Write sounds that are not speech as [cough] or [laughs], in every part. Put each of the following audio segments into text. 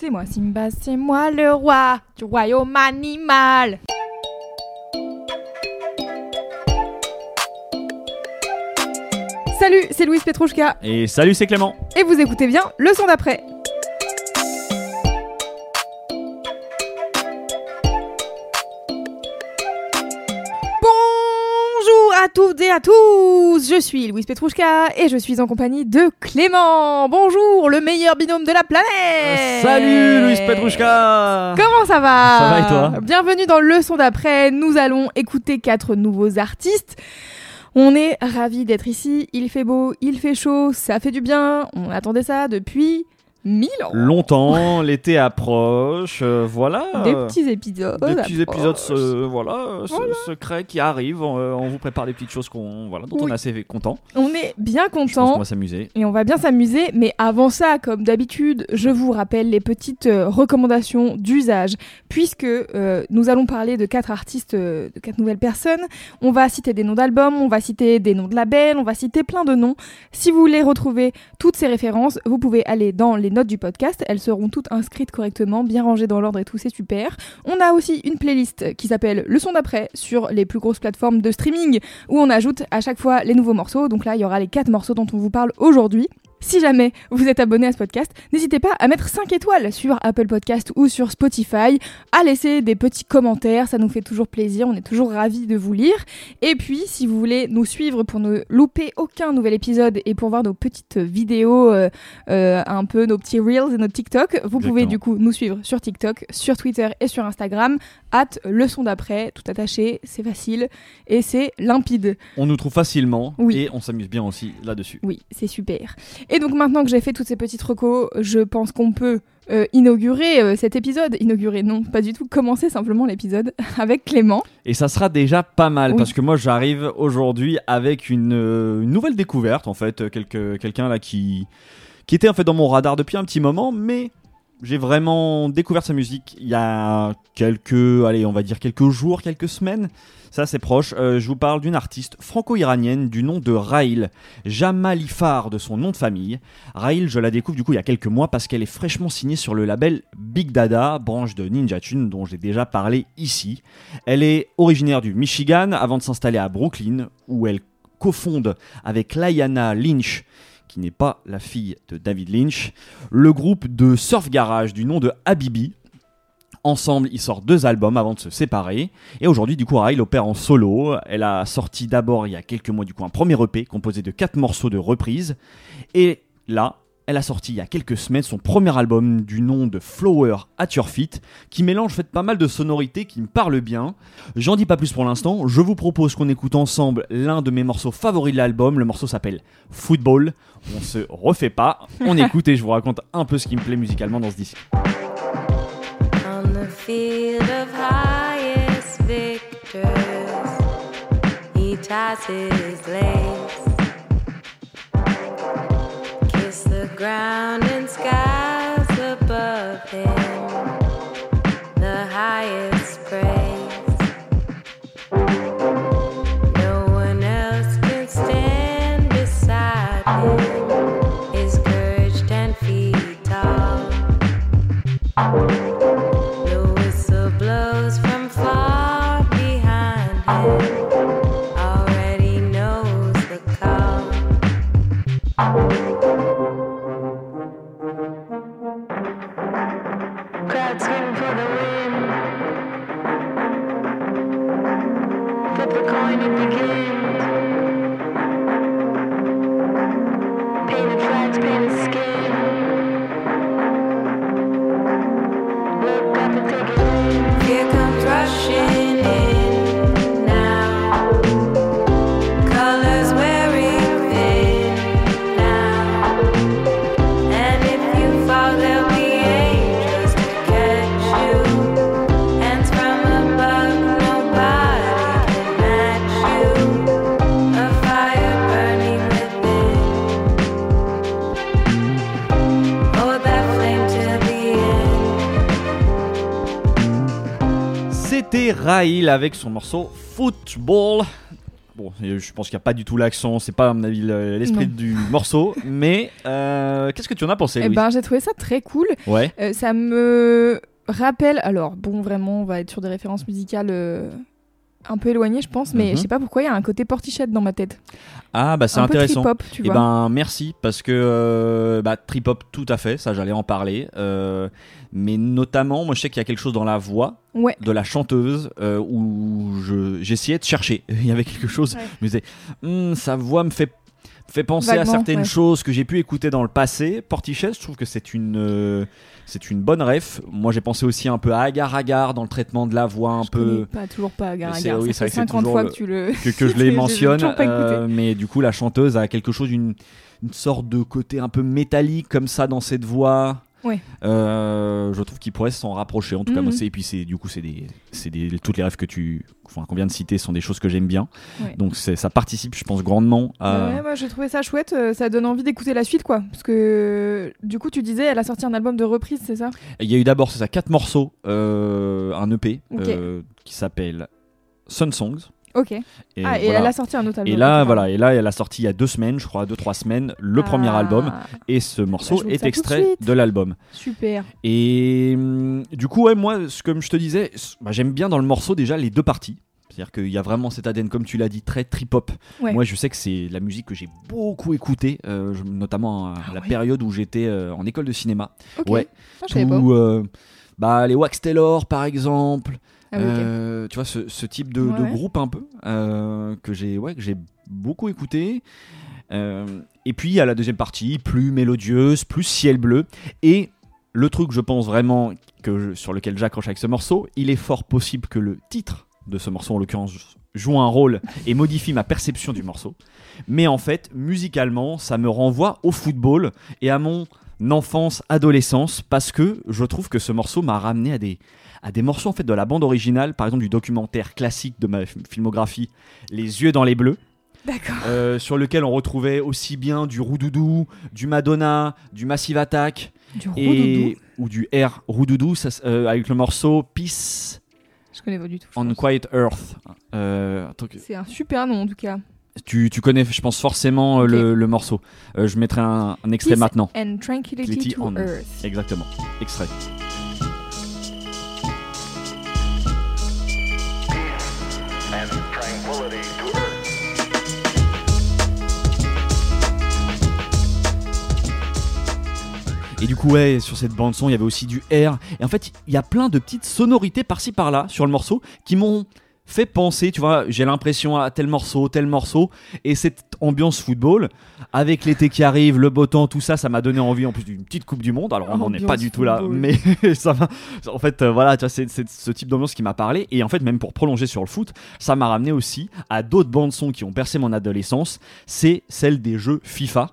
C'est moi Simba, c'est moi le roi du royaume animal. Salut, c'est Louise Petrouchka Et salut, c'est Clément. et vous écoutez bien le son d'après. Toutes et à tous, je suis Louise Petrouchka et je suis en compagnie de Clément. Bonjour, le meilleur binôme de la planète. Salut, Louise Petrouchka Comment ça va Ça va et toi Bienvenue dans le son d'après. Nous allons écouter quatre nouveaux artistes. On est ravis d'être ici. Il fait beau, il fait chaud, ça fait du bien. On attendait ça depuis mille ans. Longtemps, [laughs] l'été approche, euh, voilà. Des petits épisodes. Des petits épisodes euh, voilà, Voilà. secrets qui arrivent. euh, on vous prépare des petites choses qu'on, voilà, dont on est assez content. On est bien content. qu'on va s'amuser. Et on va bien s'amuser, mais avant ça, comme d'habitude, je vous rappelle les petites euh, recommandations d'usage, puisque euh, nous allons parler de quatre artistes, de quatre nouvelles personnes. On va citer des noms d'albums, on va citer des noms de labels, on va citer plein de noms. Si vous voulez retrouver toutes ces références, vous pouvez aller dans les notes du podcast. Elles seront toutes inscrites correctement, bien rangées dans l'ordre et tout, c'est super. On a aussi une playlist qui s'appelle Le son d'après sur les plus grosses plateformes de streaming où on ajoute à chaque fois les nouveaux morceaux. Donc là, il y aura les quatre morceaux dont on vous parle aujourd'hui. Si jamais vous êtes abonné à ce podcast, n'hésitez pas à mettre 5 étoiles sur Apple Podcast ou sur Spotify, à laisser des petits commentaires, ça nous fait toujours plaisir, on est toujours ravis de vous lire. Et puis, si vous voulez nous suivre pour ne louper aucun nouvel épisode et pour voir nos petites vidéos, euh, euh, un peu nos petits reels et nos TikTok, vous pouvez du coup nous suivre sur TikTok, sur Twitter et sur Instagram, at leçon d'après, tout attaché, c'est facile et c'est limpide. On nous trouve facilement Oui. et on s'amuse bien aussi là-dessus. Oui, c'est super. Et donc maintenant que j'ai fait toutes ces petites recos, je pense qu'on peut euh, inaugurer euh, cet épisode. Inaugurer, non, pas du tout. Commencer simplement l'épisode [laughs] avec Clément. Et ça sera déjà pas mal Oui. parce que moi j'arrive aujourd'hui avec une, euh, une nouvelle découverte en fait, quelqu'un là qui qui était en fait dans mon radar depuis un petit moment, mais j'ai vraiment découvert sa musique il y a quelques, allez, on va dire quelques jours, quelques semaines. Ça c'est proche. Euh, je vous parle d'une artiste franco-iranienne du nom de Raïl Jamalifar de son nom de famille. Raïl, je la découvre du coup il y a quelques mois parce qu'elle est fraîchement signée sur le label Big Dada, branche de Ninja Tune dont j'ai déjà parlé ici. Elle est originaire du Michigan avant de s'installer à Brooklyn où elle cofonde avec Lyanna Lynch qui n'est pas la fille de David Lynch, le groupe de surf garage du nom de Habibi. Ensemble, ils sortent deux albums avant de se séparer. Et aujourd'hui, du coup, Raïl opère en solo. Elle a sorti d'abord, il y a quelques mois, du coup, un premier EP composé de quatre morceaux de reprises. Et là, elle a sorti il y a quelques semaines son premier album du nom de Flower at Your Feet, qui mélange fait pas mal de sonorités qui me parlent bien. J'en dis pas plus pour l'instant. Je vous propose qu'on écoute ensemble l'un de mes morceaux favoris de l'album. Le morceau s'appelle Football. On se refait pas. On [laughs] écoute et je vous raconte un peu ce qui me plaît musicalement dans ce disque. On the field of highest victors, he ground avec son morceau Football. Bon, je pense qu'il n'y a pas du tout l'accent, c'est pas à mon avis le- l'esprit du [laughs] morceau, mais euh, qu'est-ce que tu en as pensé Eh Louise ben, j'ai trouvé ça très cool. Ouais. Euh, ça me rappelle, alors bon, vraiment, on va être sur des références musicales euh, un peu éloignées, je pense, mais Mhm. je sais pas pourquoi il y a un côté portichette dans ma tête. Ah bah c'est intéressant. peu tu Eh vois. ben merci parce que euh, bah, trip hop tout à fait, ça j'allais en parler, euh, mais notamment moi je sais qu'il y a quelque chose dans la voix Ouais. de la chanteuse euh, où je j'essayais de chercher. [laughs] Il y avait quelque chose. Ouais. Je me disais, Hum, sa voix me fait fait penser à certaines ouais. choses que j'ai pu écouter dans le passé. Portichet, je trouve que c'est une euh, c'est une bonne ref. Moi j'ai pensé aussi un peu à Agar Agar dans le traitement de la voix un Je peu pas toujours pas Agar C'est- Agar. oui, ça c'est fait vrai que c'est 50 toujours fois que tu le. que, que [laughs] je les mentionne, euh, mais du coup la chanteuse a quelque chose, une, une sorte de côté un peu métallique comme ça dans cette voix. Euh, je trouve qu'il pourrait s'en rapprocher. En tout cas, Mhm. moi, c'est et puis c'est du coup c'est des, c'est des toutes les rêves que tu, enfin, qu'on vient de citer sont des choses que j'aime bien. Ouais. Donc c'est, ça participe, je pense grandement à. Bah ouais, moi j'ai trouvé ça chouette, euh, ça donne envie d'écouter la suite quoi. Parce que du coup tu disais elle a sorti un album de reprise, c'est ça? Il y a eu d'abord c'est ça quatre morceaux, euh, un EP qui s'appelle Sun Songs. Ok. Et ah et voilà. elle a sorti un autre album. Et là, voilà, et là, elle a sorti il y a deux semaines, je crois, deux trois semaines, le premier Ah, album. Et ce morceau est de extrait de l'album. Super. Et hum, du coup, ouais, moi, ce- comme je te disais, bah, j'aime bien dans le morceau déjà les deux parties. C'est-à-dire qu'il y a vraiment cet ADN, comme tu l'as dit, très trip-hop. Ouais. Moi, je sais que c'est la musique que j'ai beaucoup écoutée, euh, notamment à Ah la ouais. période où j'étais euh, en école de cinéma. Ok. Ouais. Ah. Tout, euh, bah, les Wax Taylor, par exemple. Ah. Euh, tu vois, ce, ce type de, Ouais, de ouais. groupe un peu euh, que j'ai ouais, que j'ai beaucoup écouté. Euh, et puis, il y a la deuxième partie, plus mélodieuse, plus ciel bleu. Et le truc, je pense vraiment, que je- sur lequel j'accroche avec ce morceau, il est fort possible que le titre de ce morceau, en l'occurrence, joue un rôle et modifie ma perception du morceau. Mais en fait, musicalement, ça me renvoie au football et à mon enfance, adolescence, parce que je trouve que ce morceau m'a ramené à des, à des morceaux en fait de la bande originale, par exemple du documentaire classique de ma filmographie, Les yeux dans les bleus, D'accord. euh, sur lequel on retrouvait aussi bien du Roudoudou, du Madonna, du Massive Attack Du et ou du R Roudoudou ça, euh, avec le morceau Peace Je connais pas du tout. je on pense. Quiet Earth. Euh, C'est un super nom en tout cas. Tu, tu connais, je pense forcément euh, le, le morceau. Euh, je mettrai un, un extrait Peace maintenant. And Tranquility to on- Earth. Exactement, extrait. Et du coup, ouais, sur cette bande son, il y avait aussi du R. Et en fait, il y a plein de petites sonorités par-ci par-là sur le morceau qui m'ont fait penser, tu vois, j'ai l'impression à tel morceau, tel morceau, et cette ambiance football, avec l'été qui arrive, le beau temps, tout ça, ça m'a donné envie en plus d'une petite Coupe du Monde. Alors on n'en est pas du tout là, mais [laughs] ça m'a. En fait, euh, voilà, tu vois, c'est ce type d'ambiance qui m'a parlé, et en fait, même pour prolonger sur le foot, ça m'a ramené aussi à d'autres bandes son qui ont percé mon adolescence, c'est celle des jeux FIFA.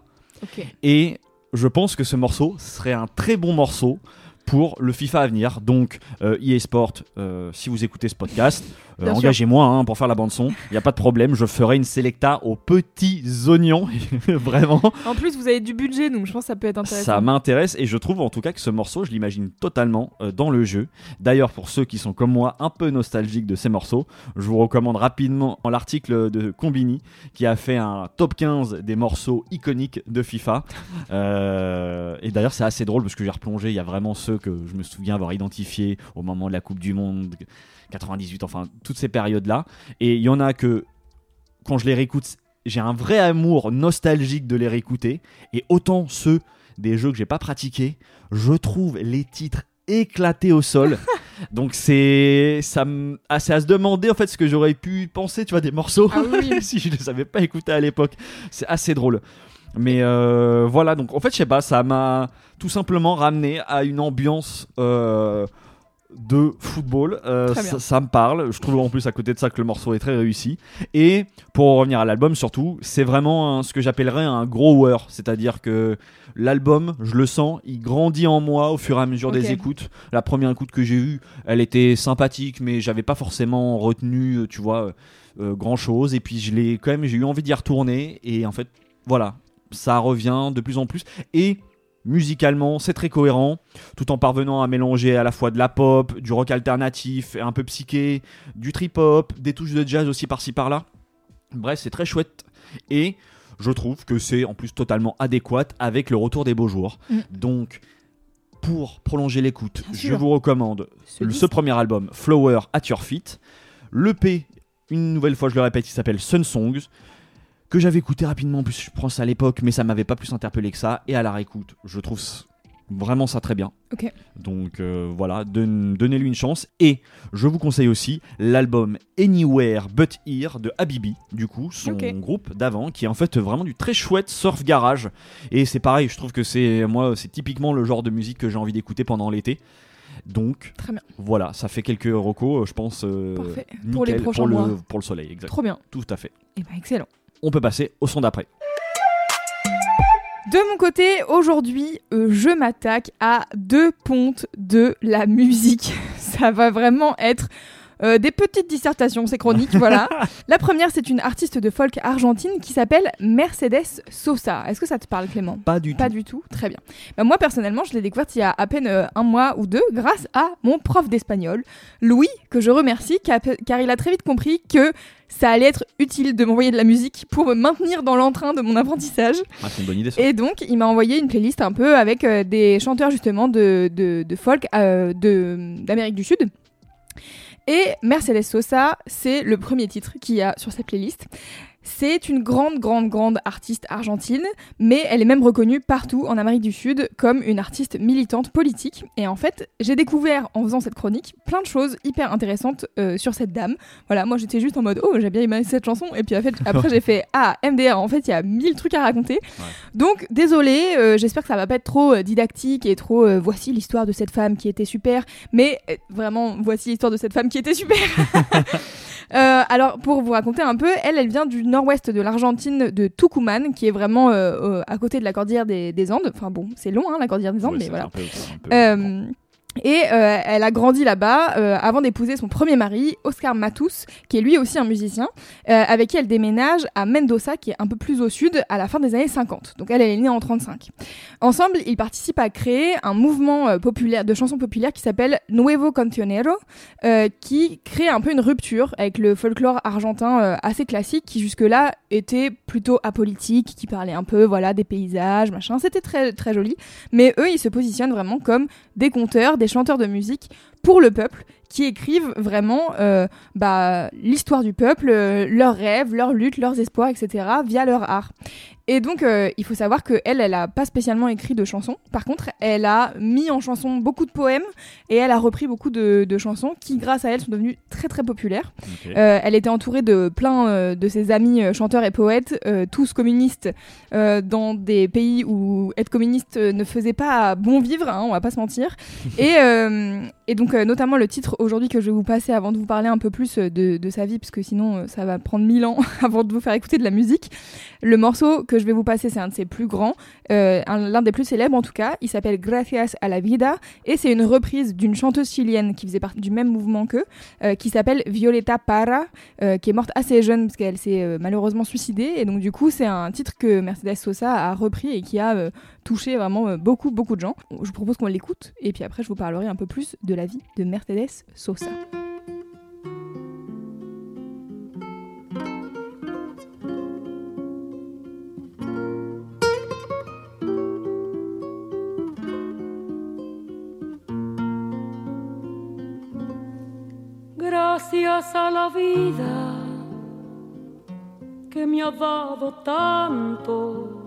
Et je pense que ce morceau serait un très bon morceau pour le FIFA à venir. Donc, euh, EA Sport, euh, si vous écoutez ce podcast, euh, engagez-moi hein, pour faire la bande-son. Il n'y a pas de problème. Je ferai une sélecta aux petits oignons. [laughs] Vraiment, En plus, vous avez du budget, donc je pense que ça peut être intéressant. ça m'intéresse. Et je trouve en tout cas que ce morceau, je l'imagine totalement euh, dans le jeu. D'ailleurs, pour ceux qui sont comme moi un peu nostalgiques de ces morceaux, je vous recommande rapidement l'article de Combini qui a fait un top 15 des morceaux iconiques de FIFA. [laughs] Et d'ailleurs, c'est assez drôle parce que j'ai replongé. Il y a vraiment ceux que je me souviens avoir identifiés au moment de la Coupe du Monde 98, enfin toutes ces périodes-là. Et il y en a que quand je les réécoute, j'ai un vrai amour nostalgique de les réécouter. Et autant ceux des jeux que j'ai pas pratiqués, je trouve les titres éclatés au sol. [laughs] Donc c'est ça me- ah, à se demander en fait ce que j'aurais pu penser, tu vois, des morceaux Ah oui. [laughs] si je les avais pas écoutés à l'époque. C'est assez drôle. Mais euh, voilà, donc en fait, je sais pas, ça m'a tout simplement ramené à une ambiance euh, de football. Euh, ça, ça me parle. Je trouve en plus à côté de ça que le morceau est très réussi. Et pour en revenir à l'album, surtout, c'est vraiment un- ce que j'appellerais un grower. C'est-à-dire que l'album, je le sens, il grandit en moi au fur et à mesure des écoutes. La première écoute que j'ai eue, elle était sympathique, mais j'avais pas forcément retenu, tu vois, euh, grand chose. Et puis je l'ai quand même, j'ai eu envie d'y retourner. Et en fait, voilà, ça revient de plus en plus. Et Musicalement, c'est très cohérent, tout en parvenant à mélanger à la fois de la pop, du rock alternatif, un peu psyché, du trip-hop, des touches de jazz aussi par-ci par-là. Bref, c'est très chouette. Et je trouve que c'est en plus totalement adéquat avec le retour des beaux jours. Mm. Donc, pour prolonger l'écoute, je vous recommande Ce ce premier album, Flower at Your Feet. Le P, une nouvelle fois, je le répète, qui s'appelle Sun Songs, que j'avais écouté rapidement, en plus je pense à l'époque, mais ça m'avait pas plus interpellé que ça. Et à la réécoute, je trouve vraiment ça très bien. Donc euh, voilà, don- donnez-lui une chance. Et je vous conseille aussi l'album Anywhere But Here de Habibi, du coup, son groupe d'avant, qui est en fait vraiment du très chouette surf garage. Et c'est pareil, je trouve que c'est moi, c'est typiquement le genre de musique que j'ai envie d'écouter pendant l'été. Donc Très bien. voilà, ça fait quelques recos, je pense. euh, Parfait. Pour les prochains pour le, mois. pour le soleil, exact. Trop bien. Tout à fait. Et ben excellent. On peut passer au son d'après. De mon côté, aujourd'hui, euh, je m'attaque à deux pontes de la musique. [laughs] Ça va vraiment être euh, des petites dissertations, c'est chronique, [laughs] voilà. La première, c'est une artiste de folk argentine qui s'appelle Mercedes Sosa. Est-ce que ça te parle, Clément? Pas du Pas tout. du tout, très bien. Bah, moi personnellement, je l'ai découverte il y a à peine euh, un mois ou deux grâce à mon prof d'espagnol, Louis, que je remercie car, car il a très vite compris que ça allait être utile de m'envoyer de la musique pour me maintenir dans l'entrain de mon apprentissage. Ah, c'est une bonne idée. ça. Et donc, il m'a envoyé une playlist un peu avec euh, des chanteurs justement de, de, de folk euh, d'Amérique du Sud. Et Mercedes Sosa, c'est le premier titre qu'il y a sur cette playlist. C'est une grande, grande, grande artiste argentine, mais elle est même reconnue partout en Amérique du Sud comme une artiste militante politique. Et en fait, j'ai découvert en faisant cette chronique plein de choses hyper intéressantes euh, sur cette dame. Voilà, moi j'étais juste en mode oh j'ai bien aimé cette chanson, et puis en fait, [laughs] après j'ai fait ah MDR, en fait il y a mille trucs à raconter. Donc désolé, euh, j'espère que ça va pas être trop euh, didactique et trop euh, voici l'histoire de cette femme qui était super, mais vraiment voici l'histoire de cette femme qui était super. [laughs] Euh, alors pour vous raconter un peu, elle, elle vient du nord-ouest de l'Argentine, de Tucumán, qui est vraiment euh, à côté de la cordillère des, des Andes. Enfin bon, c'est long, hein, la cordillère des Andes, Ouais, mais voilà. un peu- un peu- et euh, elle a grandi là-bas euh, avant d'épouser son premier mari, Oscar Matus, qui est lui aussi un musicien, euh, avec qui elle déménage à Mendoza, qui est un peu plus au sud, à la fin des années 50. Donc elle, elle est née en 35. Ensemble, ils participent à créer un mouvement de chansons populaires qui s'appelle Nuevo Cancionero, qui crée un peu une rupture avec le folklore argentin assez classique, qui jusque-là était plutôt apolitique, qui parlait un peu voilà des paysages, machin. C'était très très joli. Mais eux, ils se positionnent vraiment comme des conteurs, des chanteurs de musique pour le peuple, qui écrivent vraiment euh, bah, l'histoire du peuple, euh, leurs rêves, leurs luttes, leurs espoirs, etc. via leur art. Et donc, euh, il faut savoir que elle, elle a pas spécialement écrit de chansons. Par contre, elle a mis en chanson beaucoup de poèmes et elle a repris beaucoup de, de chansons qui, grâce à elle, sont devenues très très populaires. Elle était entourée de plein de ses amis chanteurs et poètes, tous communistes, dans des pays où être communiste ne faisait pas bon vivre, hein, on va pas se mentir. [laughs] et, et donc, notamment le titre aujourd'hui que je vais vous passer avant de vous parler un peu plus euh, de, sa vie, parce que sinon euh, ça va prendre mille ans [laughs] avant de vous faire écouter de la musique. Le morceau que je vais vous passer, c'est un de ses plus grands, euh, un- l'un des plus célèbres en tout cas. Il s'appelle Gracias a la vida et c'est une reprise d'une chanteuse chilienne qui faisait partie du même mouvement qu'eux, qui s'appelle Violeta Parra, qui est morte assez jeune parce qu'elle s'est malheureusement suicidée. Et donc, du coup, c'est un titre que Mercedes Sosa a repris et qui a touché vraiment euh, beaucoup, beaucoup de gens. Je vous propose qu'on l'écoute et puis après, je vous parlerai un peu plus de la vie de Mercedes Sosa. Gracias a la vida que me ha dado tanto,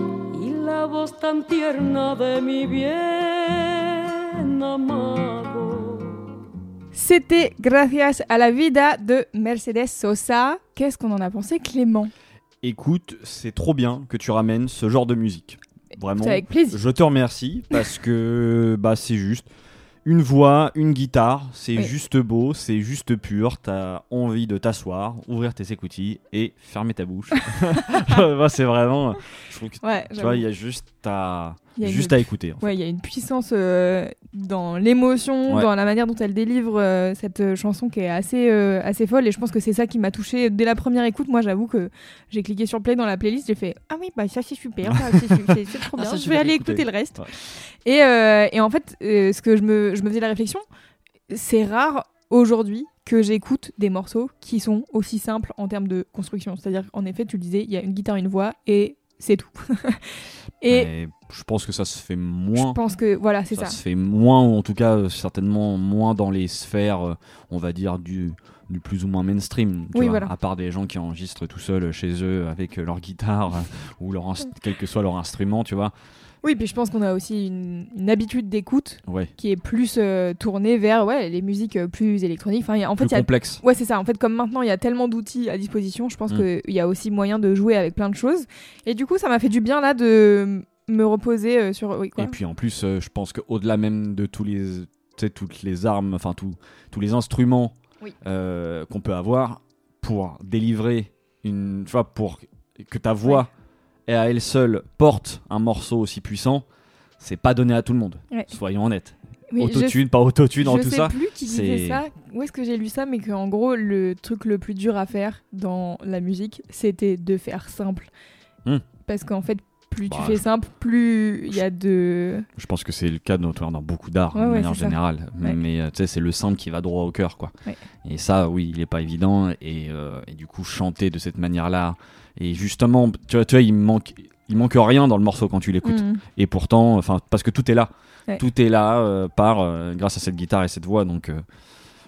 la voz tan tierna de mi bien amado. C'était Gracias a la vida de Mercedes Sosa. Qu'est-ce qu'on en a pensé, Clément? Écoute, c'est trop bien que tu ramènes ce genre de musique. Vraiment. C'est avec plaisir. Je te remercie parce que bah c'est juste une voix, une guitare, c'est Oui. juste beau, c'est juste pur. T'as envie de t'asseoir, ouvrir tes écoutilles et fermer ta bouche. [laughs] [laughs] Bah, c'est vraiment. Je trouve que Ouais, tu vois, il y a juste à Une- juste à écouter. en fait. Ouais, il y a une puissance euh, dans l'émotion, Ouais. dans la manière dont elle délivre euh, cette euh, chanson qui est assez, euh, assez folle. Et je pense que c'est ça qui m'a touchée dès la première écoute. Moi, j'avoue que j'ai cliqué sur play dans la playlist, j'ai fait Ah oui, bah ça c'est super, c'est trop Ah, bien. ça, je vais aller écouter le reste. Ouais. Et, et en fait, ce que je me, je me faisais la réflexion, c'est rare aujourd'hui que j'écoute des morceaux qui sont aussi simples en termes de construction. C'est-à-dire, en effet, tu le disais, il y a une guitare, une voix et c'est tout. [laughs] et Mais je pense que ça se fait je moins. pense que voilà, c'est ça, ça. se fait moins, ou en tout cas euh, certainement moins dans les sphères, euh, on va dire, du, du plus ou moins mainstream. tu Oui, vois, voilà. À part des gens qui enregistrent tout seuls chez eux avec euh, leur guitare euh, [laughs] ou leur quel que soit leur instrument, tu vois. Oui, puis je pense qu'on a aussi une, une habitude d'écoute Ouais, qui est plus euh, tournée vers ouais, les musiques euh, plus électroniques. Enfin, il y a- en fait, plus y a complexe. Ouais, c'est ça. En fait, comme maintenant, il y a tellement d'outils à disposition, je pense Mm. qu'il y a aussi moyen de jouer avec plein de choses. Et du coup, ça m'a fait du bien là de me reposer euh, sur. Oui, quoi. Et puis en plus, je pense qu'au-delà même de tous les, toutes les armes, enfin tous les instruments Oui. qu'on peut avoir pour délivrer une, tu vois, pour que ta voix et à elle seule porte un morceau aussi puissant, c'est pas donné à tout le monde. Ouais. Soyons honnêtes. Oui, je- autotune, pas autotune, dans je tout sais ça. plus qui disait ça. Où est-ce que j'ai lu ça Mais qu'en gros, le truc le plus dur à faire dans la musique, c'était de faire simple. Hmm. Parce qu'en fait, plus tu Bah, fais je- simple, plus il y a de. Je pense que c'est le cas dans, dans beaucoup d'art Ouais, de ouais, manière générale. Ouais. Mais euh, tu sais, c'est le simple qui va droit au cœur, quoi. Et ça, oui, il est pas évident. Et, euh, et du coup, chanter de cette manière-là. Et justement, tu vois, tu vois, il manque, il manque rien dans le morceau quand tu l'écoutes. Mm. Et pourtant, enfin, parce que tout est là. Ouais. Tout est là euh, par euh, grâce à cette guitare et cette voix. Donc euh,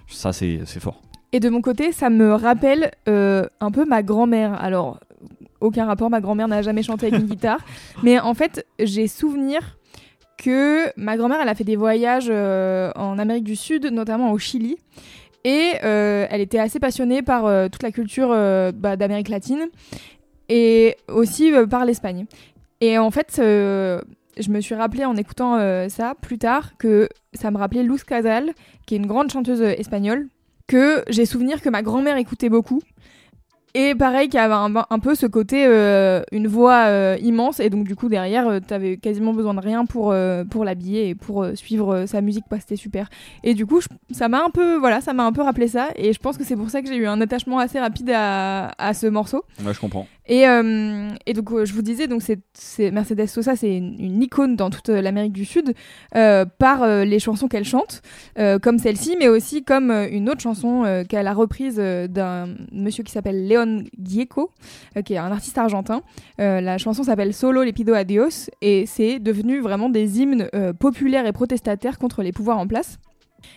ça, c'est c'est fort. Et de mon côté, ça me rappelle euh, un peu ma grand-mère. Alors, aucun rapport, ma grand-mère n'a jamais chanté avec une [laughs] guitare. Mais en fait, j'ai souvenir que ma grand-mère, elle a fait des voyages en Amérique du Sud, notamment au Chili. Et euh, elle était assez passionnée par euh, toute la culture euh, bah, d'Amérique latine et aussi par l'Espagne. Et en fait, je me suis rappelé en écoutant ça plus tard que ça me rappelait Luz Casal, qui est une grande chanteuse espagnole, que j'ai souvenir que ma grand-mère écoutait beaucoup. Et pareil, qu'il y avait un, peu ce côté, euh, une voix euh, immense, et donc du coup derrière, euh, t'avais quasiment besoin de rien pour, l'habiller et pour suivre sa musique, quoi, c'était super. Et du coup, ça m'a un peu, voilà, ça m'a un peu rappelé ça, et je pense que c'est pour ça que j'ai eu un attachement assez rapide à, à ce morceau. Ouais, je comprends. Et, euh, et donc, euh, je vous disais, donc Mercedes Sosa, c'est une, icône dans toute euh, l'Amérique du Sud par les chansons qu'elle chante, comme celle-ci, mais aussi comme une autre chanson qu'elle a reprise d'un monsieur qui s'appelle Leon Gieco, qui est un artiste argentin. La chanson s'appelle Solo le pido a Dios et c'est devenu vraiment des hymnes populaires et protestataires contre les pouvoirs en place.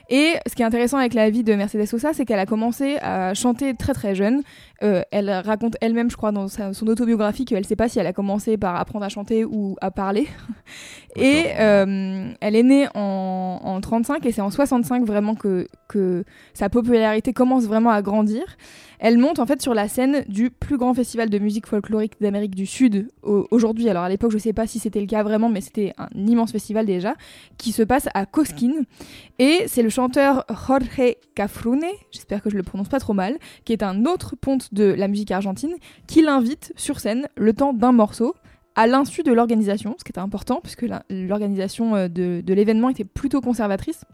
Et ce qui est intéressant avec la vie de Mercedes Sosa, c'est qu'elle a commencé à chanter très très jeune. Euh, elle raconte elle-même, je crois, dans sa- son autobiographie qu'elle ne sait pas si elle a commencé par apprendre à chanter ou à parler. et euh, elle est née en, en 35 et c'est en 65 vraiment que, que sa popularité commence vraiment à grandir. Elle monte en fait sur la scène du plus grand festival de musique folklorique d'Amérique du Sud au- aujourd'hui. Alors à l'époque, je sais pas si c'était le cas vraiment, mais c'était un immense festival déjà qui se passe à Cosquín. Et c'est le chanteur Jorge Cafrune, j'espère que je le prononce pas trop mal, qui est un autre ponte de la musique argentine, qui l'invite sur scène le temps d'un morceau à l'insu de l'organisation, ce qui était important puisque l'organisation euh, de l'événement était plutôt conservatrice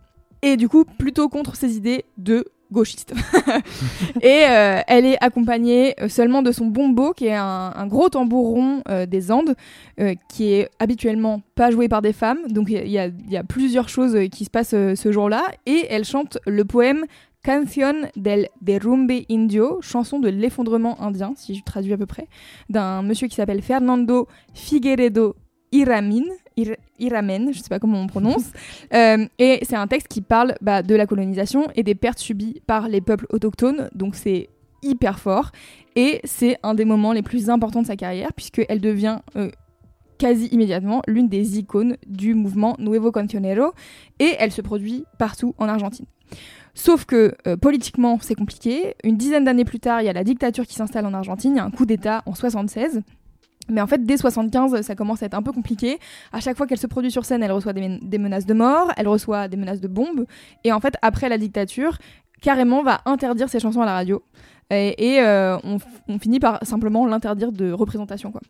et du coup plutôt contre ses idées de gauchiste. [laughs] et euh, elle est accompagnée euh, seulement de son bombo, qui est un, gros tambour rond euh, des Andes, qui est habituellement pas joué par des femmes. Donc il y, a- plusieurs choses qui se passent ce jour-là. Et elle chante le poème Canción del Derrumbe Indio, chanson de l'effondrement indien, si je traduis à peu près, d'un monsieur qui s'appelle Fernando Figueredo Iramin, Ir- Iramen, je sais pas comment on prononce. [laughs] Euh, et c'est un texte qui parle bah, de la colonisation et des pertes subies par les peuples autochtones. Donc c'est hyper fort. Et c'est un des moments les plus importants de sa carrière, puisqu'elle devient euh, quasi immédiatement l'une des icônes du mouvement Nuevo Cancionero. Et elle se produit partout en Argentine. Sauf que euh, politiquement, c'est compliqué. Une dizaine d'années plus tard, il y a la dictature qui s'installe en Argentine. Il y a un coup d'État en 76. Mais en fait, dès 75, ça commence à être un peu compliqué. À chaque fois qu'elle se produit sur scène, elle reçoit des, men- des menaces de mort, elle reçoit des menaces de bombes. Et en fait, après la dictature, carrément va interdire ses chansons à la radio. Et, euh, on finit par simplement l'interdire de représentation. Quoi.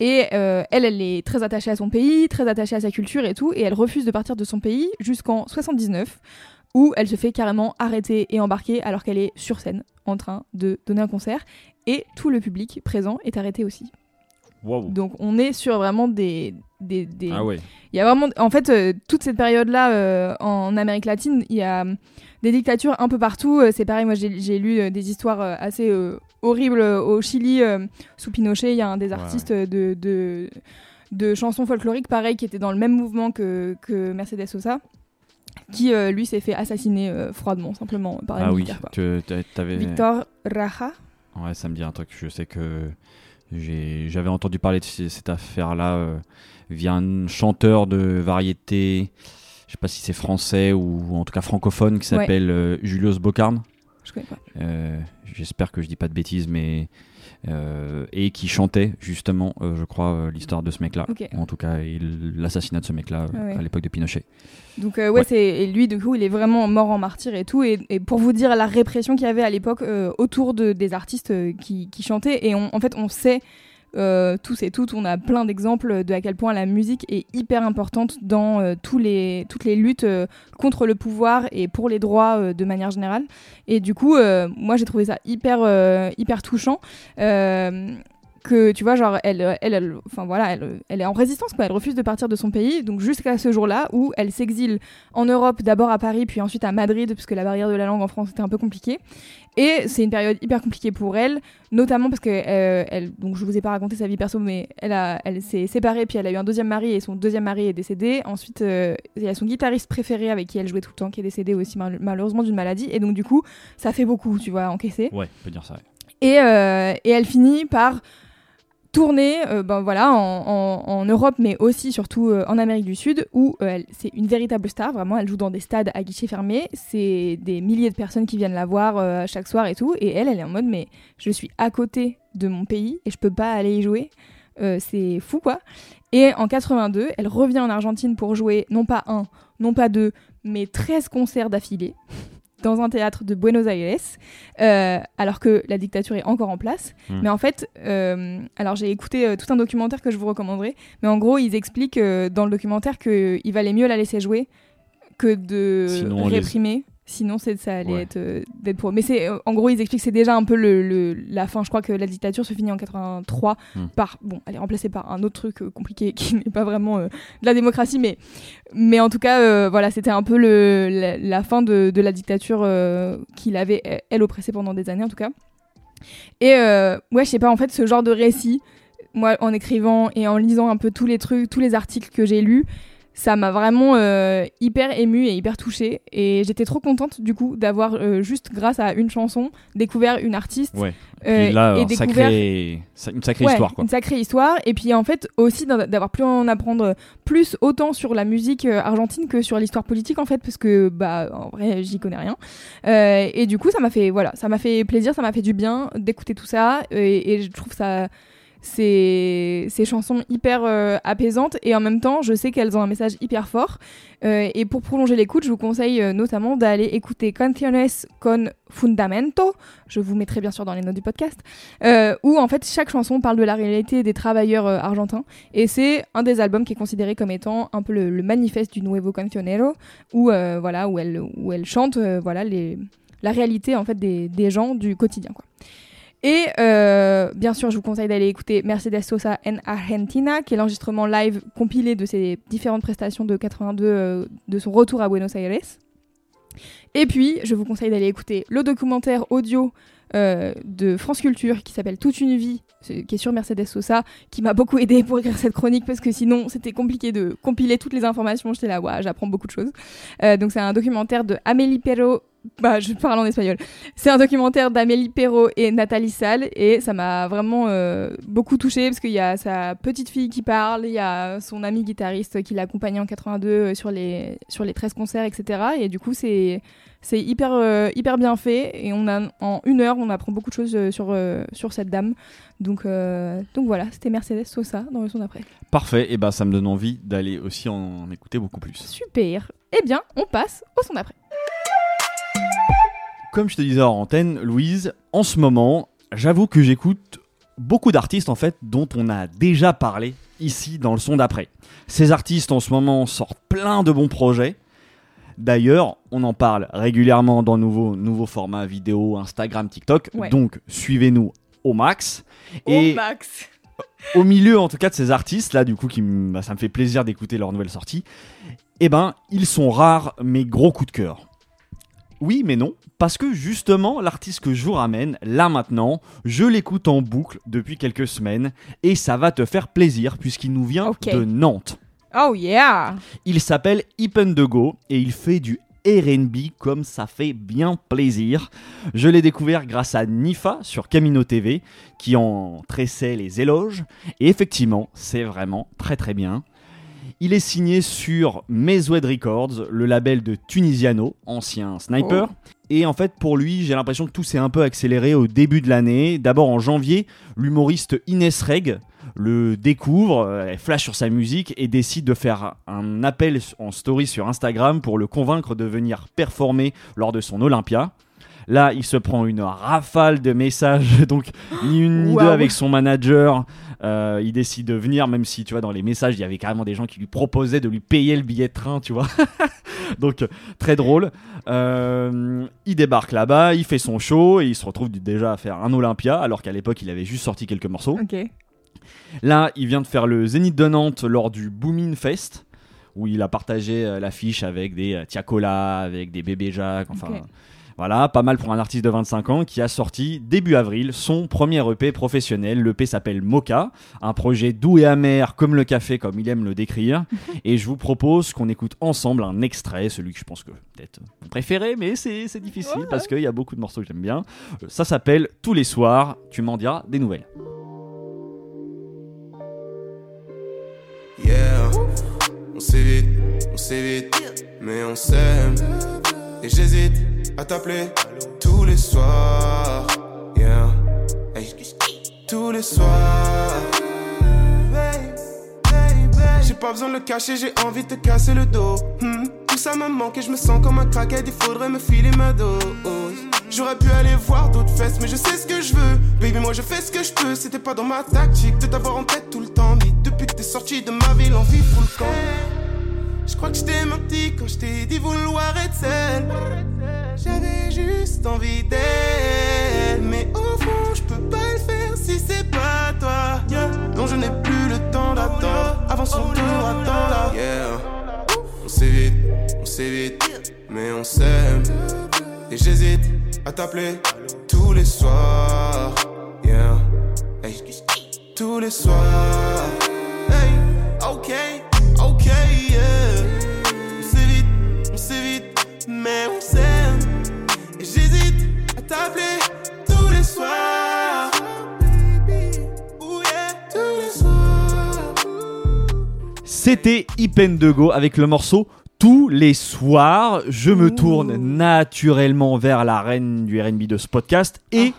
Et euh, elle, elle est très attachée à son pays, très attachée à sa culture et tout. Et elle refuse de partir de son pays jusqu'en 79, où elle se fait carrément arrêter et embarquer alors qu'elle est sur scène en train de donner un concert. Et tout le public présent est arrêté aussi. Donc on est sur vraiment des... des, des- Ah ouais. Il y a vraiment... En fait, euh, toute cette période-là, euh, en Amérique latine, il y a euh, des dictatures un peu partout. Euh, c'est pareil, moi j'ai lu des histoires assez horribles au Chili. sous Pinochet, il y a un des artistes de, de, de chansons folkloriques, pareil, qui était dans le même mouvement que, que Mercedes Sosa, qui, euh, lui, s'est fait assassiner euh, froidement, simplement, par Ah oui, militaires, quoi. que t'avais. Victor Raja. Ouais, ça me dit un truc. Je sais que j'avais entendu parler de cette affaire-là euh, via un chanteur de variété. Je sais pas si c'est français ou en tout cas francophone qui Ouais. s'appelle euh, Julius Bocarn. Je connais pas. Euh, J'espère que je dis pas de bêtises, mais euh, et qui chantait justement, euh, je crois, euh, l'histoire de ce mec-là. En tout cas, l'assassinat de ce mec-là Ah ouais. à l'époque de Pinochet. Donc ouais, Ouais. c'est et lui du coup il est vraiment mort en martyr et tout et, et pour vous dire la répression qu'il y avait à l'époque autour de, des artistes qui, qui chantaient et on- en fait on sait euh, tous et toutes on a plein d'exemples de à quel point la musique est hyper importante dans euh, tous les toutes les luttes euh, contre le pouvoir et pour les droits de manière générale. Et du coup moi j'ai trouvé ça hyper hyper touchant que tu vois genre elle elle, elle- enfin voilà elle, elle est en résistance quoi. Elle refuse de partir de son pays. Donc jusqu'à ce jour-là où elle s'exile en Europe d'abord à Paris puis ensuite à Madrid puisque la barrière de la langue en France était un peu compliquée. Et c'est une période hyper compliquée pour elle notamment parce que euh, elle donc je vous ai pas raconté sa vie perso mais elle a elle s'est séparée puis elle a eu un deuxième mari et son deuxième mari est décédé. Ensuite euh, il y a son guitariste préféré avec qui elle jouait tout le temps qui est décédé aussi mal- malheureusement d'une maladie. Et donc du coup ça fait beaucoup tu vois encaisser. Ouais, on peut dire ça. ouais. et, euh, et elle finit par tourner euh, ben voilà, en, Europe, mais aussi surtout euh, en Amérique du Sud, où euh, c'est une véritable star. Vraiment, elle joue dans des stades à guichets fermés. C'est des milliers de personnes qui viennent la voir chaque soir et tout. Et elle, elle est en mode, mais je suis à côté de mon pays et je peux pas aller y jouer. C'est fou quoi. Et en 82, elle revient en Argentine pour jouer non pas un, non pas deux, mais 13 concerts d'affilée dans un théâtre de Buenos Aires, euh, alors que la dictature est encore en place. Hmm. Mais en fait, euh, alors j'ai écouté euh, tout un documentaire que je vous recommanderai, mais en gros, ils expliquent dans le documentaire qu'il valait mieux la laisser jouer que de Sinon, réprimer. Sinon, c'est ça allait Ouais. être euh, d'être pour. Mais c'est euh, en gros, ils expliquent que c'est déjà un peu le, le- la fin. Je crois que la dictature se finit en 83 Hmm. par bon, elle est remplacée par un autre truc euh, compliqué [laughs] qui n'est pas vraiment euh, de la démocratie, mais mais en tout cas, voilà, c'était un peu le, la, la fin de, de la dictature qu'il avait elle oppressée pendant des années en tout cas. Et ouais, je sais pas, en fait, ce genre de récit, moi, en écrivant et en lisant un peu tous les trucs, tous les articles que j'ai lus, ça m'a vraiment euh, hyper émue et hyper touchée. Et j'étais trop contente, du coup, d'avoir euh, juste grâce à une chanson découvert une artiste. Ouais. euh, là, et découvert sacré... sa- une sacrée Ouais, histoire, quoi. Une sacrée histoire. Et puis en fait aussi d'avoir pu en apprendre plus autant sur la musique argentine que sur l'histoire politique en fait parce que bah en vrai j'y connais rien. Et du coup ça m'a fait voilà ça m'a fait plaisir, ça m'a fait du bien d'écouter tout ça et, et je trouve ça ces, chansons hyper euh, apaisantes et en même temps je sais qu'elles ont un message hyper fort. Euh, et pour prolonger l'écoute je vous conseille euh, notamment d'aller écouter Canciones con Fundamento. Je vous mettrai bien sûr dans les notes du podcast. Où en fait chaque chanson parle de la réalité des travailleurs argentins. Et c'est un des albums qui est considéré comme étant un peu le, manifeste du Nuevo Cancionero où voilà où elle où elle chante voilà les la réalité en fait des, gens du quotidien. Et euh, bien sûr, je vous conseille d'aller écouter Mercedes Sosa en Argentina, qui est l'enregistrement live compilé de ses différentes prestations de 82 euh, de son retour à Buenos Aires. Et puis, je vous conseille d'aller écouter le documentaire audio euh, de France Culture qui s'appelle Toute une vie, qui est sur Mercedes Sosa, qui m'a beaucoup aidé pour écrire cette chronique parce que sinon c'était compliqué de compiler toutes les informations. J'étais là, ouais, j'apprends beaucoup de choses. Donc c'est un documentaire de Amélie Perrault. Bah, je parle en espagnol. C'est un documentaire d'Amélie Perrault et Nathalie Salle et ça m'a vraiment euh, beaucoup touchée parce qu'il y a sa petite fille qui parle, il y a son ami guitariste qui l'a accompagné en 82 euh, sur les, sur les 13 concerts, etc. Et du coup, c'est c'est hyper, euh, hyper bien fait et on a, en une heure, on apprend beaucoup de choses sur, euh, sur cette dame. Donc, donc voilà, c'était Mercedes Sosa dans le son d'après. Parfait, et ben ça me donne envie d'aller aussi en écouter beaucoup plus. Super. Eh bien, on passe au son d'après. Comme je te disais en antenne, Louise, en ce moment, j'avoue que j'écoute beaucoup d'artistes en fait dont on a déjà parlé ici dans le son d'après. Ces artistes en ce moment sortent plein de bons projets. D'ailleurs, on en parle régulièrement dans nouveaux nouveaux formats vidéo, Instagram, TikTok. Ouais. Donc, suivez-nous au max. Et Max. au milieu en tout cas de ces artistes là du coup qui bah, ça me fait plaisir d'écouter leurs nouvelles sorties eh ben ils sont rares mais gros coup de cœur oui mais non. Parce que justement l'artiste que je vous ramène là maintenant je l'écoute en boucle depuis quelques semaines et ça va te faire plaisir puisqu'il nous vient de Nantes. Oh yeah. Il s'appelle Ipendego et il fait du RB comme ça fait bien plaisir. Je l'ai découvert grâce à Nifa sur Camino TV qui en tressait les éloges. Et effectivement c'est vraiment très très bien. Il est signé sur Mezoued Records, le label de Tunisiano, ancien sniper. Et en fait, pour lui, j'ai l'impression que tout s'est un peu accéléré au début de l'année. D'abord en janvier, l'humoriste Inès Reg le découvre, euh, elle flash sur sa musique et décide de faire un appel en story sur Instagram pour le convaincre de venir performer lors de son Olympia. Là, il se prend une rafale de messages, [laughs] donc ni une ni deux avec son manager. Euh, il décide de venir, même si tu vois dans les messages, il y avait carrément des gens qui lui proposaient de lui payer le billet de train, tu vois. [laughs] donc très drôle. Euh, il débarque là-bas, il fait son show et il se retrouve déjà à faire un Olympia, alors qu'à l'époque il avait juste sorti quelques morceaux. Là, il vient de faire le Zénith de Nantes lors du Boomin Fest, où il a partagé euh, l'affiche avec des Tiakola, avec des bébés Jacques, enfin. Voilà, pas mal pour un artiste de 25 ans qui a sorti début avril son premier EP professionnel. L'EP s'appelle Mocha, un projet doux et amer comme le café, comme il aime le décrire. [laughs] et je vous propose qu'on écoute ensemble un extrait, celui que je pense que peut-être mon préféré, mais c'est c'est difficile parce qu'il y a beaucoup de morceaux que j'aime bien. Euh, Ça s'appelle Tous les soirs, tu m'en diras des nouvelles. Yeah, on s'évite, on s'évite, mais on s'aime. Et j'hésite à t'appeler tous les soirs. Yeah, hey. tous les soirs. J'ai pas besoin de le cacher, j'ai envie de te casser le dos. Hmm, Tout ça me manque et je me sens comme un crackhead, il faudrait me filer ma dose. J'aurais pu aller voir d'autres fesses, mais je sais ce que je veux. Baby, moi je fais ce que je peux. C'était pas dans ma tactique de t'avoir en tête tout le temps. Mais depuis que t'es sorti de ma ville, envie le camp. Je crois que je t'ai menti quand je t'ai dit vouloir être seule. J'avais juste envie d'elle. Mais au fond, je peux pas le faire si c'est pas toi. Yeah. Donc je n'ai plus le temps d'attendre. Avant son tour, attends là. Yeah. On s'évite, on s'évite, mais on s'aime. Et j'hésite à t'appeler tous les soirs. Yeah. Hey. Tous les soirs. C'était Ipendego avec le morceau Tous les soirs. Je me tourne naturellement vers la reine du RB de ce podcast et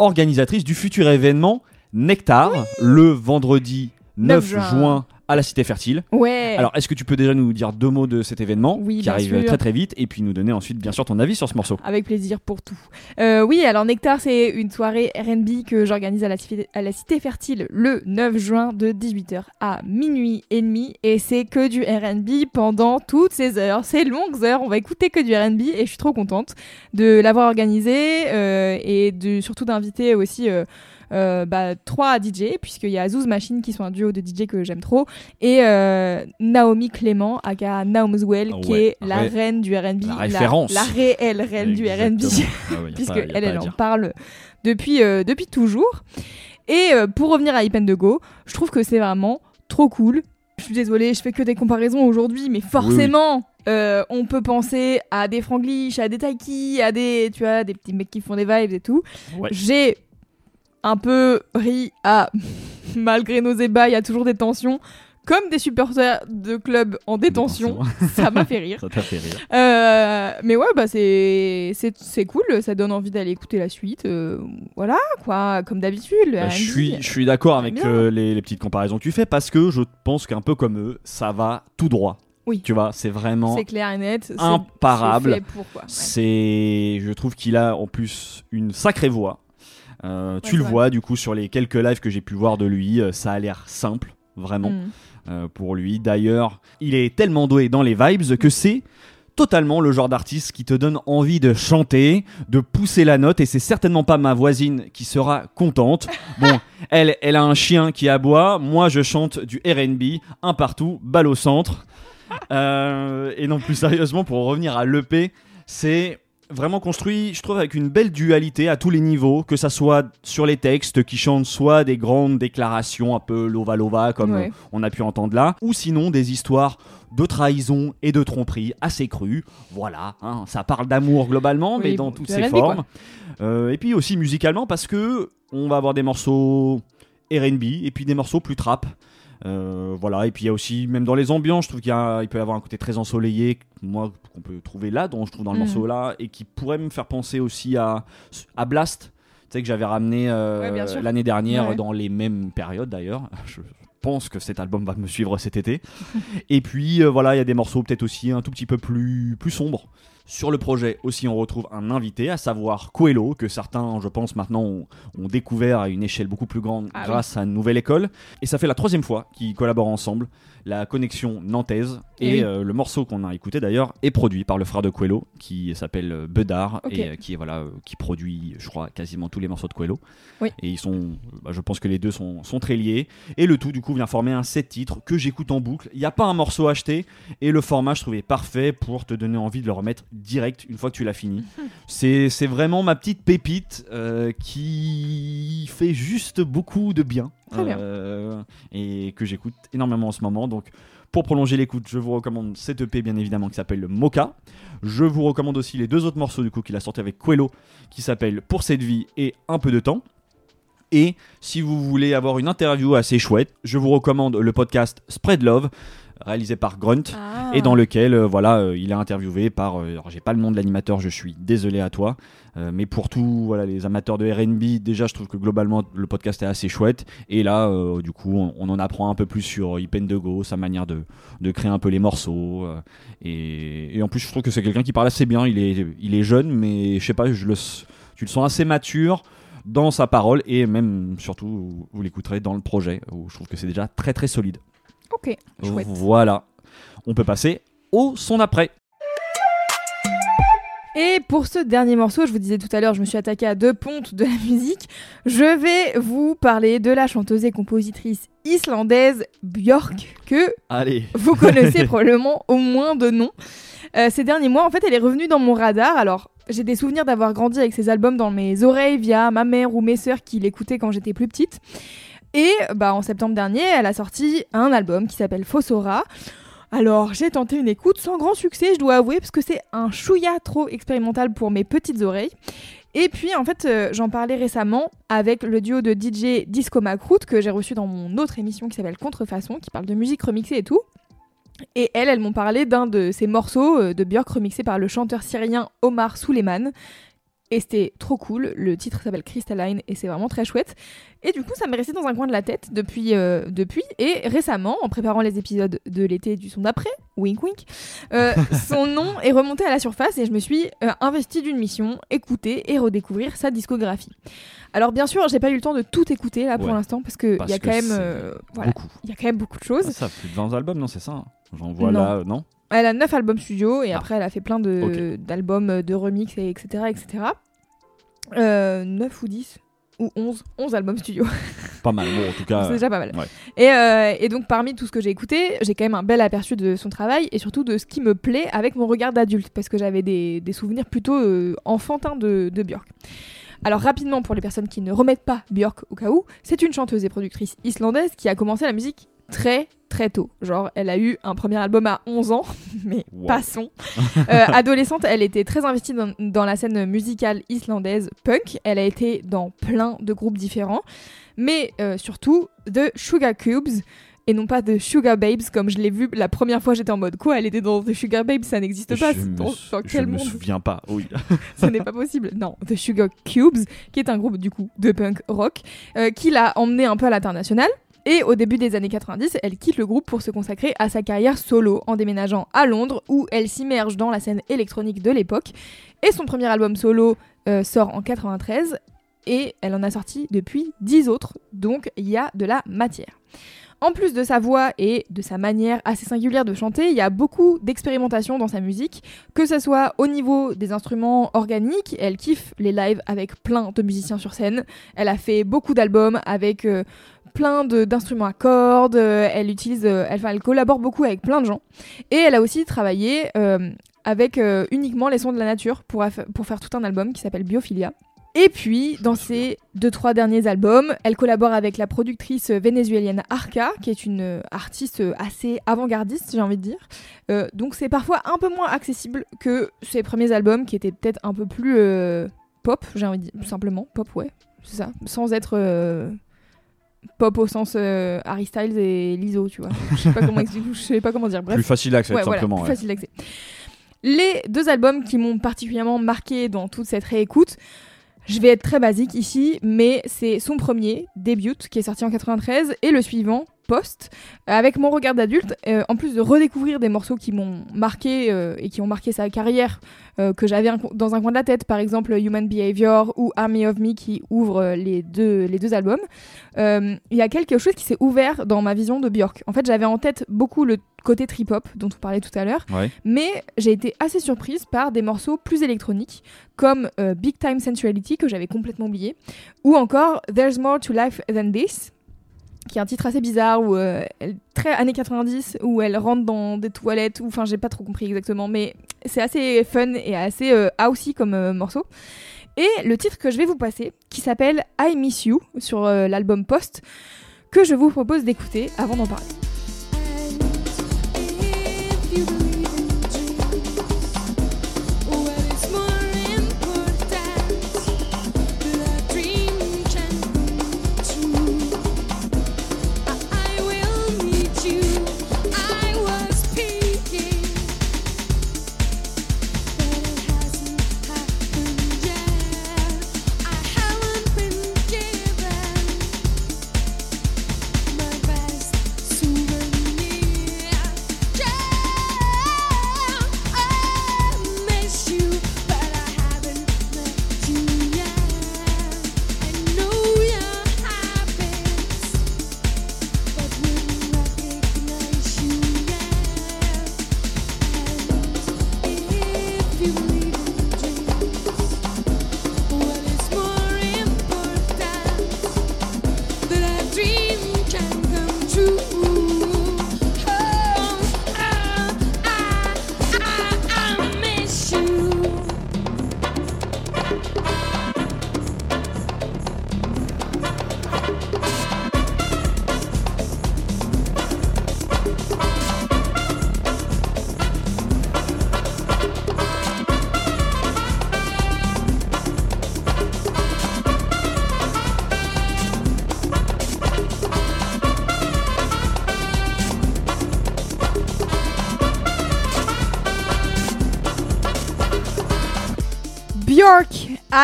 organisatrice du futur événement Nectar le vendredi 9 9 juin. juin. À la Cité Fertile. Ouais. Alors, est-ce que tu peux déjà nous dire deux mots de cet événement Oui, qui arrive sûr. très très vite et puis nous donner ensuite bien sûr ton avis sur ce morceau? Avec plaisir pour tout. Euh, oui, alors Nectar, c'est une soirée RB que j'organise à la, Cité- à la Cité Fertile le 9 juin de 18h à minuit et demi. Et c'est que du RB pendant toutes ces heures, ces longues heures. On va écouter que du RB et je suis trop contente de l'avoir organisé euh, et de, surtout d'inviter aussi. euh, euh, bah, trois DJ, puisqu'il y a Zouz Machine qui sont un duo de DJ que j'aime trop, et euh, Naomi Clément, aka Naomswell, Ah qui ouais, est la ré- reine du RB. la. La, réelle reine du RB. Ah ouais, [laughs] puisque pas- elle, en parle depuis, euh, depuis toujours. Et euh, pour revenir à Ipen de Go, je trouve que c'est vraiment trop cool. Je suis désolée, je fais que des comparaisons aujourd'hui, mais forcément, euh, on peut penser à des Franglish, à des Taiki, à des, tu vois, des petits mecs qui font des vibes et tout. Ouais. J'ai un peu ri à, [laughs] malgré nos ébats, il y a toujours des tensions. Comme des supporters de clubs en détention, ça m'a fait rire. [laughs] Ça t'a fait rire. Euh, mais ouais, bah c'est c'est c'est cool, ça donne envie d'aller écouter la suite. euh, voilà, quoi, comme d'habitude. le Bah, R&B. je suis, je suis d'accord avec bien. euh, les, les petites comparaisons que tu fais parce que je pense qu'un peu comme eux, ça va tout droit. Oui. Tu vois, c'est vraiment C'est clair et net. c'est- imparable. c'est fait pour, quoi, ouais. C'est, je trouve qu'il a en plus une sacrée voix. Euh, tu le vois du coup sur les quelques lives que j'ai pu voir de lui, euh, ça a l'air simple, vraiment Mm. euh, pour lui. D'ailleurs, il est tellement doué dans les vibes que c'est totalement le genre d'artiste qui te donne envie de chanter, de pousser la note, et c'est certainement pas ma voisine qui sera contente. [laughs] Bon, elle, elle a un chien qui aboie, moi je chante du RB, un partout, balle au centre. [laughs] Euh, et non plus sérieusement, pour revenir à l'EP, c'est vraiment construit, je trouve, avec une belle dualité à tous les niveaux, que ça soit sur les textes qui chantent soit des grandes déclarations un peu lova-lova comme Ouais. euh, on a pu entendre là, ou sinon des histoires de trahison et de tromperie assez crues. Voilà, hein, ça parle d'amour globalement, Oui, mais dans bon, toutes ses formes. Euh, et puis aussi musicalement, parce que on va avoir des morceaux RB et puis des morceaux plus trap. Euh, voilà, et puis il y a aussi, même dans les ambiances, je trouve qu'il y a- il peut y avoir un côté très ensoleillé, moi, qu'on peut trouver là, dont je trouve dans le Mhm. morceau là, et qui pourrait me faire penser aussi à, à Blast, tu sais, que j'avais ramené euh, Ouais, l'année dernière, Ouais. dans les mêmes périodes d'ailleurs. [laughs] Je pense que cet album va me suivre cet été. [laughs] et puis euh, voilà, il y a des morceaux peut-être aussi un tout petit peu plus, plus sombres. Sur le projet aussi, on retrouve un invité, à savoir Coelho, que certains, je pense, maintenant ont, ont découvert à une échelle beaucoup plus grande Ah grâce à une nouvelle école. Et ça fait la troisième fois qu'ils collaborent ensemble, la connexion nantaise. Et oui. euh, le morceau qu'on a écouté d'ailleurs est produit par le frère de Coelho, qui s'appelle euh, Bedard, et euh, qui, voilà, euh, qui produit, je crois, quasiment tous les morceaux de Coelho. Oui. Et ils sont, bah, je pense que les deux sont, sont très liés. Et le tout, du coup, vient former un set titres que j'écoute en boucle. Il n'y a pas un morceau acheté. Et le format, je trouvais parfait pour te donner envie de le remettre direct une fois que tu l'as fini. c'est, c'est vraiment ma petite pépite euh, qui fait juste beaucoup de bien. Très bien. Euh, et que j'écoute énormément en ce moment. Donc, pour prolonger l'écoute, je vous recommande cette EP bien évidemment qui s'appelle Mocha. Je vous recommande aussi les deux autres morceaux du coup qu'il a sorti avec Quello qui s'appellent Pour cette vie et Un peu de temps. Et si vous voulez avoir une interview assez chouette, je vous recommande le podcast Spread Love réalisé par Grunt Ah. et dans lequel euh, voilà euh, il est interviewé par euh, alors j'ai pas le nom de l'animateur je suis désolé à toi mais pour tous voilà les amateurs de R&B déjà je trouve que globalement le podcast est assez chouette et là du coup on, on en apprend un peu plus sur Go sa manière de, de créer un peu les morceaux et, et en plus je trouve que c'est quelqu'un qui parle assez bien il est il est jeune mais je sais pas je le tu le sens assez mature dans sa parole et même surtout vous, vous l'écouterez dans le projet où je trouve que c'est déjà très très solide Ok, chouette. voilà on peut passer au son après Et pour ce dernier morceau, je vous disais tout à l'heure, je me suis attaquée à deux pontes de la [laughs] musique. Je vais vous parler de la chanteuse et compositrice islandaise Björk, que allez vous connaissez [laughs] probablement au moins de nom. Euh, ces derniers mois, en fait, elle est revenue dans mon radar. Alors, j'ai des souvenirs d'avoir grandi avec ses albums dans mes oreilles via ma mère ou mes sœurs qui l'écoutaient quand j'étais plus petite. Et bah, en septembre dernier, elle a sorti un album qui s'appelle Fossora. Alors, j'ai tenté une écoute sans grand succès, je dois avouer, parce que c'est un chouïa trop expérimental pour mes petites oreilles. Et puis, en fait, euh, j'en parlais récemment avec le duo de DJ Disco Macroute que j'ai reçu dans mon autre émission qui s'appelle Contrefaçon, qui parle de musique remixée et tout. Et elles, elles m'ont parlé d'un de ces morceaux euh, de Björk remixé par le chanteur syrien Omar Souleyman. Et c'était trop cool. Le titre s'appelle Crystalline et c'est vraiment très chouette. Et du coup, ça m'est resté dans un coin de la tête depuis, euh, depuis. Et récemment, en préparant les épisodes de l'été du son d'après, wink wink, euh, [laughs] son nom est remonté à la surface et je me suis euh, investie d'une mission, écouter et redécouvrir sa discographie. Alors bien sûr, j'ai pas eu le temps de tout écouter là pour Ouais. l'instant parce que il Parce y a que quand même, euh, voilà, y a quand même beaucoup de choses. Ah, ça fait 20 albums non c'est ça hein? J'en vois Non. là non? Elle a 9 albums studio et Ah. après elle a fait plein de, d'albums, de remix, et etc. etc. Euh, 9 ou 10 ou 11, 11 albums studio. [laughs] Pas mal, bon, en tout cas. c'est déjà pas mal. ouais. Et, euh, et donc parmi tout ce que j'ai écouté, j'ai quand même un bel aperçu de son travail et surtout de ce qui me plaît avec mon regard d'adulte, parce que j'avais des, des souvenirs plutôt euh, enfantins de, de Björk. Alors rapidement, pour les personnes qui ne remettent pas Björk au cas où, c'est une chanteuse et productrice islandaise qui a commencé la musique très très tôt. Genre, elle a eu un premier album à 11 ans, [laughs] mais Wow. passons. Euh, adolescente, elle était très investie dans, dans la scène musicale islandaise punk. Elle a été dans plein de groupes différents, mais euh, surtout de Sugar Cubes et non pas de Sugar Babes comme je l'ai vu la première fois. J'étais en mode quoi Elle était dans The Sugar Babes, ça n'existe pas. Je Dans, je me souviens pas, oui. [laughs] ce n'est pas possible. Non, The Sugar Cubes, qui est un groupe du coup de punk rock, euh, qui l'a emmené un peu à l'international. Et au début des années 90, elle quitte le groupe pour se consacrer à sa carrière solo en déménageant à Londres où elle s'immerge dans la scène électronique de l'époque. Et son premier album solo euh, sort en 93 et elle en a sorti depuis 10 autres, donc il y a de la matière. En plus de sa voix et de sa manière assez singulière de chanter, il y a beaucoup d'expérimentation dans sa musique, que ce soit au niveau des instruments organiques, elle kiffe les lives avec plein de musiciens sur scène. Elle a fait beaucoup d'albums avec euh, plein d'instruments à cordes. euh, elle utilise, euh, elle, enfin, elle collabore beaucoup avec plein de gens. Et elle a aussi travaillé euh, avec uniquement les sons de la nature pour, pour faire tout un album qui s'appelle Biophilia. Et puis, dans ses deux, trois derniers albums, elle collabore avec la productrice vénézuélienne Arca, qui est une artiste assez avant-gardiste, j'ai envie de dire. Euh, donc c'est parfois un peu moins accessible que ses premiers albums, qui étaient peut-être un peu plus euh, pop, j'ai envie de dire, tout simplement, pop, ouais, c'est ça, sans être euh, pop au sens euh, Harry Styles et Lizzo, tu vois. Je sais pas comment je sais pas comment dire. Bref, Plus facile d'accès, Ouais, voilà, simplement. plus ouais. facile d'accès. Les deux albums qui m'ont particulièrement marqué dans toute cette réécoute, je vais être très basique ici, mais c'est son premier, Debut, qui est sorti en 93, et le suivant, Post, avec mon regard d'adulte, euh, en plus de redécouvrir des morceaux qui m'ont marqué euh, et qui ont marqué sa carrière, euh, que j'avais dans un coin de la tête, par exemple Human Behavior ou Army of Me qui ouvrent euh, les deux, les deux albums, euh, il y a quelque chose qui s'est ouvert dans ma vision de Björk. En fait, j'avais en tête beaucoup le côté trip-hop dont on parlait tout à l'heure, Ouais. mais j'ai été assez surprise par des morceaux plus électroniques, comme euh, Big Time Sensuality, que j'avais complètement oublié, ou encore There's More to Life Than This, qui est un titre assez bizarre, où, euh, elle- très années 90, où elle rentre dans des toilettes, ou enfin j'ai pas trop compris exactement, mais c'est assez fun et assez euh, comme euh, morceau. Et le titre que je vais vous passer, qui s'appelle I Miss You, sur euh, l'album Post, que je vous propose d'écouter avant d'en parler.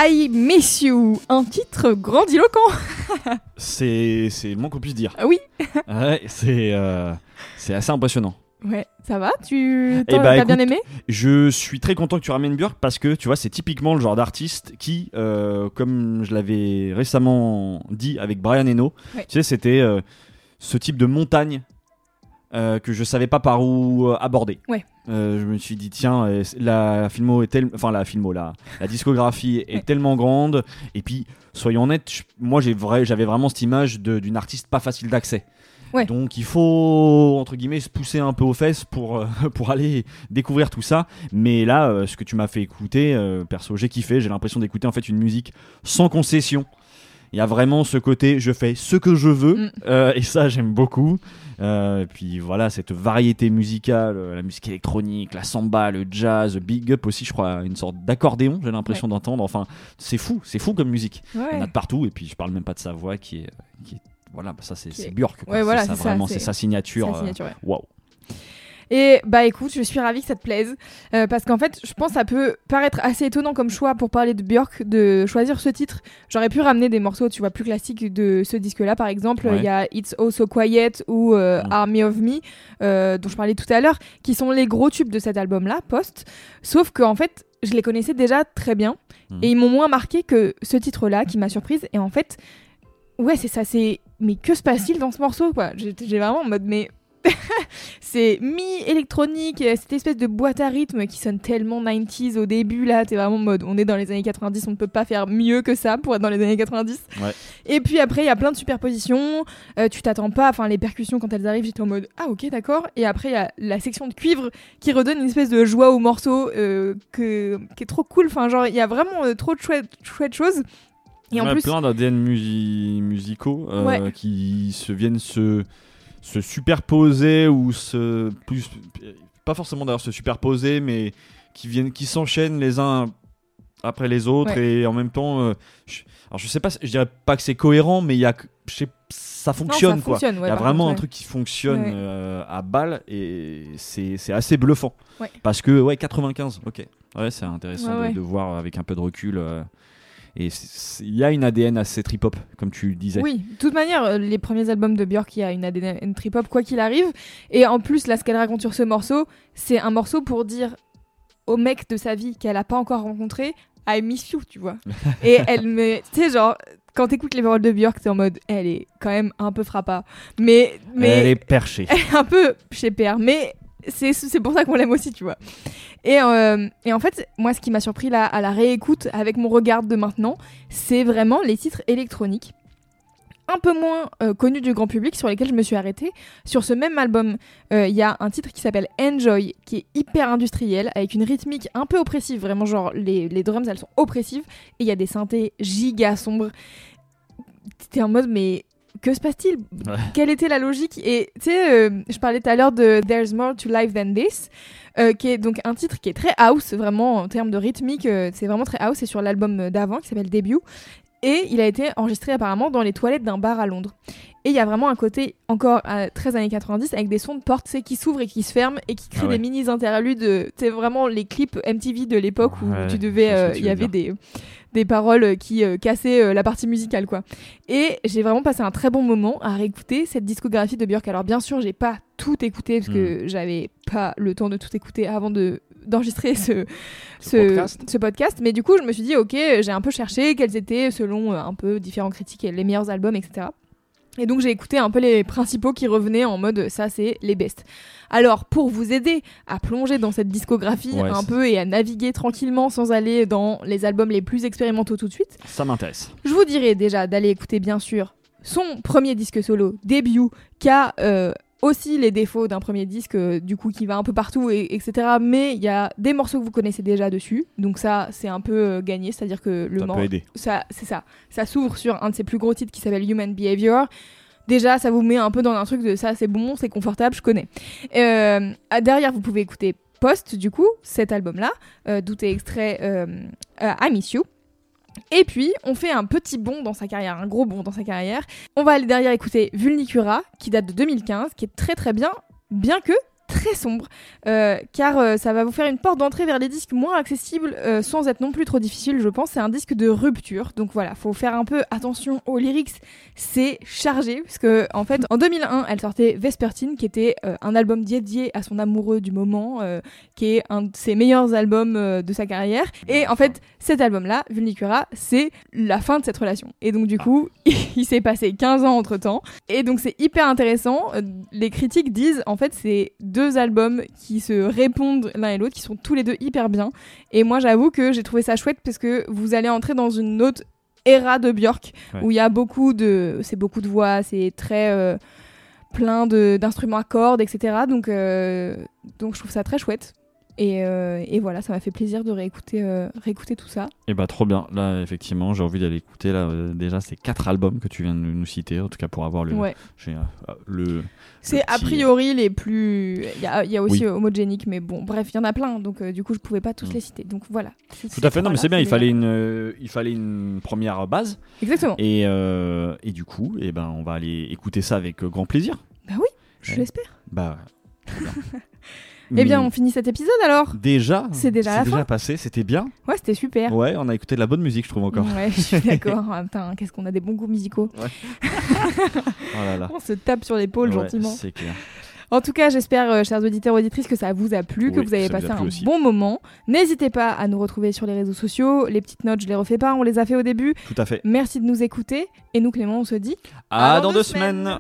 I Miss You, un titre grandiloquent. C'est c'est le moins qu'on puisse dire. Ah oui. Ouais, c'est euh, c'est assez impressionnant. Ouais, ça va Tu Eh bah, t'as bien aimé? Je suis très content que tu ramènes Björk parce que tu vois, c'est typiquement le genre d'artiste qui, euh, comme je l'avais récemment dit avec Brian Eno, Ouais. tu sais, c'était euh, ce type de montagne euh, que je savais pas par où euh, aborder. Ouais. Euh, je me suis dit tiens la filmo est telle enfin la filmo la, la discographie est Ouais. tellement grande et puis soyons honnêtes je- moi j'ai vrai j'avais vraiment cette image d'une artiste pas facile d'accès Ouais. donc il faut entre guillemets se pousser un peu aux fesses pour euh, [laughs] pour aller découvrir tout ça mais là euh, ce que tu m'as fait écouter euh, perso j'ai kiffé j'ai l'impression d'écouter en fait une musique sans concession il y a vraiment ce côté je fais ce que je veux Mm. et ça j'aime beaucoup et puis voilà, cette variété musicale, euh, la musique électronique, la samba, le jazz, big up aussi, je crois, une sorte d'accordéon, j'ai l'impression d'entendre. Enfin, c'est fou, c'est fou comme musique. Il y en a Ouais. de partout, et puis je parle même pas de sa voix qui est. Qui est voilà, bah ça c'est Björk. Ouais, voilà, c'est ça, vraiment, c'est- sa signature. Euh, ouais. Waouh. Et bah écoute, je suis ravie que ça te plaise. euh, parce qu'en fait, je pense que ça peut paraître assez étonnant comme choix pour parler de Björk de choisir ce titre. J'aurais pu ramener des morceaux, tu vois, plus classiques de ce disque-là. Par exemple, il Ouais. y a It's Oh So Quiet ou euh. Army of Me, euh, dont je parlais tout à l'heure, qui sont les gros tubes de cet album-là, Post. Sauf que en fait, je les connaissais déjà très bien. Mm. Et ils m'ont moins marqué que ce titre-là qui m'a surprise. Et en fait, ouais, c'est ça, c'est. Mais que se passe-t-il dans ce morceau, quoi? J'ai j'ai vraiment en mode, mais. [laughs] c'est mi-électronique, euh, cette espèce de boîte à rythme qui sonne tellement 90s au début, là, t'es vraiment en mode, on est dans les années 90, on ne peut pas faire mieux que ça pour être dans les années 90. Ouais. Et puis après, il y a plein de superpositions, euh, tu t'attends pas, enfin, les percussions quand elles arrivent, j'étais en mode, ah ok, d'accord. Et après, il y a la section de cuivre qui redonne une espèce de joie au morceau euh, que, qui est trop cool, enfin, genre, il y a vraiment euh, trop de chouettes, chouettes choses. Et Il y en a plus, plein d'ADN musi- musicaux Ouais. qui se viennent se, se superposer ou se plus pas forcément d'ailleurs se superposer mais qui viennent qui s'enchaînent les uns après les autres et en même temps euh, je, alors je sais pas je dirais pas que c'est cohérent mais il y a je sais, ça non, fonctionne ça quoi ouais, il y a vraiment contre, un ouais. truc qui fonctionne euh, à balle et c'est c'est assez bluffant. Parce que ouais 95 ok. Ouais c'est intéressant de voir avec un peu de recul euh, et il y a une ADN assez trip-hop, comme tu le disais. Oui, de toute manière, euh, les premiers albums de Björk, il y a une ADN trip-hop, quoi qu'il arrive. Et en plus, là, ce qu'elle raconte sur ce morceau, c'est un morceau pour dire au mec de sa vie qu'elle a pas encore rencontré, I miss you, tu vois. [laughs] Et elle me. Tu sais, genre, quand t'écoutes les paroles de Björk, t'es en mode, elle est quand même un peu frappa. Mais. mais Elle est perchée. [laughs] elle est un peu chez Père, mais c'est pour ça qu'on l'aime aussi, tu vois. Et, euh, et en fait, moi, ce qui m'a surpris là, à la réécoute avec mon regard de maintenant, c'est vraiment les titres électroniques un peu moins euh, connus du grand public sur lesquels je me suis arrêtée. Sur ce même album, euh, il y a un titre qui s'appelle Enjoy, qui est hyper industriel, avec une rythmique un peu oppressive, vraiment genre les, les drums elles sont oppressives, et il y a des synthés giga sombres. T'es en mode mais que se passe-t-il Ouais. Quelle était la logique Et tu sais, euh, je parlais tout à l'heure de There's More to Life Than This, euh, qui est donc un titre qui est très house, vraiment en termes de rythmique, euh, c'est vraiment très house, c'est sur l'album d'avant qui s'appelle Debut. Et il a été enregistré apparemment dans les toilettes d'un bar à Londres. Et il y a vraiment un côté encore très années 90 avec des sons de porte tu sais, qui s'ouvrent et qui se ferment et qui créent Ah ouais. des mini interludes. C'est vraiment les clips MTV de l'époque où Ouais, tu devais, il y avait dire. des des paroles qui euh, cassaient euh, la partie musicale quoi. Et j'ai vraiment passé un très bon moment à réécouter cette discographie de Björk. Alors bien sûr, j'ai pas tout écouté parce que Hmm. j'avais pas le temps de tout écouter avant de d'enregistrer ce, Ce ce, podcast. ce podcast. Mais du coup, je me suis dit, ok, j'ai un peu cherché quels étaient, selon euh, un peu différents critiques, les meilleurs albums, etc. Et donc j'ai écouté un peu les principaux qui revenaient en mode ça c'est les best. Alors pour vous aider à plonger dans cette discographie Ouais, un peu et à naviguer tranquillement sans aller dans les albums les plus expérimentaux tout de suite, Ça m'intéresse. je vous dirais déjà d'aller écouter bien sûr son premier disque solo, Debut, qui a euh, aussi les défauts d'un premier disque, euh, du coup qui va un peu partout, et, etc. Mais il y a des morceaux que vous connaissez déjà dessus, donc ça c'est un peu euh, gagné, c'est-à-dire que le Ça mor- peut aider. ça, c'est ça. Ça s'ouvre sur un de ses plus gros titres qui s'appelle Human Behavior. Déjà, ça vous met un peu dans un truc de ça, c'est bon, c'est confortable, je connais. Euh, derrière, vous pouvez écouter Post, du coup, cet album-là, d'où est extrait I Miss You. Et puis, on fait un petit bond dans sa carrière, un gros bond dans sa carrière. On va aller derrière écouter Vulnicura, qui date de 2015, qui est très très bien, bien que très sombre, euh, car euh, ça va vous faire une porte d'entrée vers les disques moins accessibles, euh, sans être non plus trop difficile, je pense. C'est un disque de rupture, donc voilà, faut faire un peu attention aux lyrics. C'est chargé, parce que en fait, en 2001, elle sortait Vespertine, qui était un album dédié à son amoureux du moment, qui est un de ses meilleurs albums de sa carrière. Et en fait, cet album-là, Vulnicura, c'est la fin de cette relation. Et donc du coup, [laughs] il s'est passé 15 ans entre temps. Et donc c'est hyper intéressant. Les critiques disent en fait c'est deux albums qui se répondent l'un et l'autre, qui sont tous les deux hyper bien. Et moi j'avoue que j'ai trouvé ça chouette parce que vous allez entrer dans une autre era de Björk Ouais. où il y a beaucoup de, c'est beaucoup de voix, c'est très euh, plein d'instruments à cordes, etc. Donc euh, donc je trouve ça très chouette. Et, euh, et voilà, ça m'a fait plaisir de réécouter, euh, réécouter tout ça. Et bah trop bien. Là, effectivement, j'ai envie d'aller écouter. Là, euh, déjà, c'est quatre albums que tu viens de nous citer, en tout cas pour avoir le. Ouais. j'ai, le C'est a priori les plus. Il y a, il y a aussi Oui. homogénique, mais bon, bref, il y en a plein, donc du coup, je pouvais pas tous Mm. les citer. Donc voilà. Tout à fait. Non, mais c'est bien. Il fallait une, il fallait une première base. Exactement. Et, et du coup, et ben, on va aller écouter ça avec grand plaisir. Bah oui, je l'espère. Bah. très bien. [laughs] Eh bien, Mais on finit cet épisode alors. Déjà. C'est déjà la fin. passé. C'était bien. Ouais, c'était super. Ouais, on a écouté de la bonne musique, je trouve encore. Ouais, je suis [laughs] d'accord. Putain, qu'est-ce qu'on a des bons goûts musicaux. [laughs] Oh là là. On se tape sur l'épaule Ouais, gentiment. C'est clair. En tout cas, j'espère, euh, chers auditeurs auditrices, que ça vous a plu, que vous avez passé un aussi. bon moment. N'hésitez pas à nous retrouver sur les réseaux sociaux. Les petites notes, je les refais pas, on les a fait au début. Tout à fait. Merci de nous écouter. Et nous, Clément, on se dit À, dans deux semaines.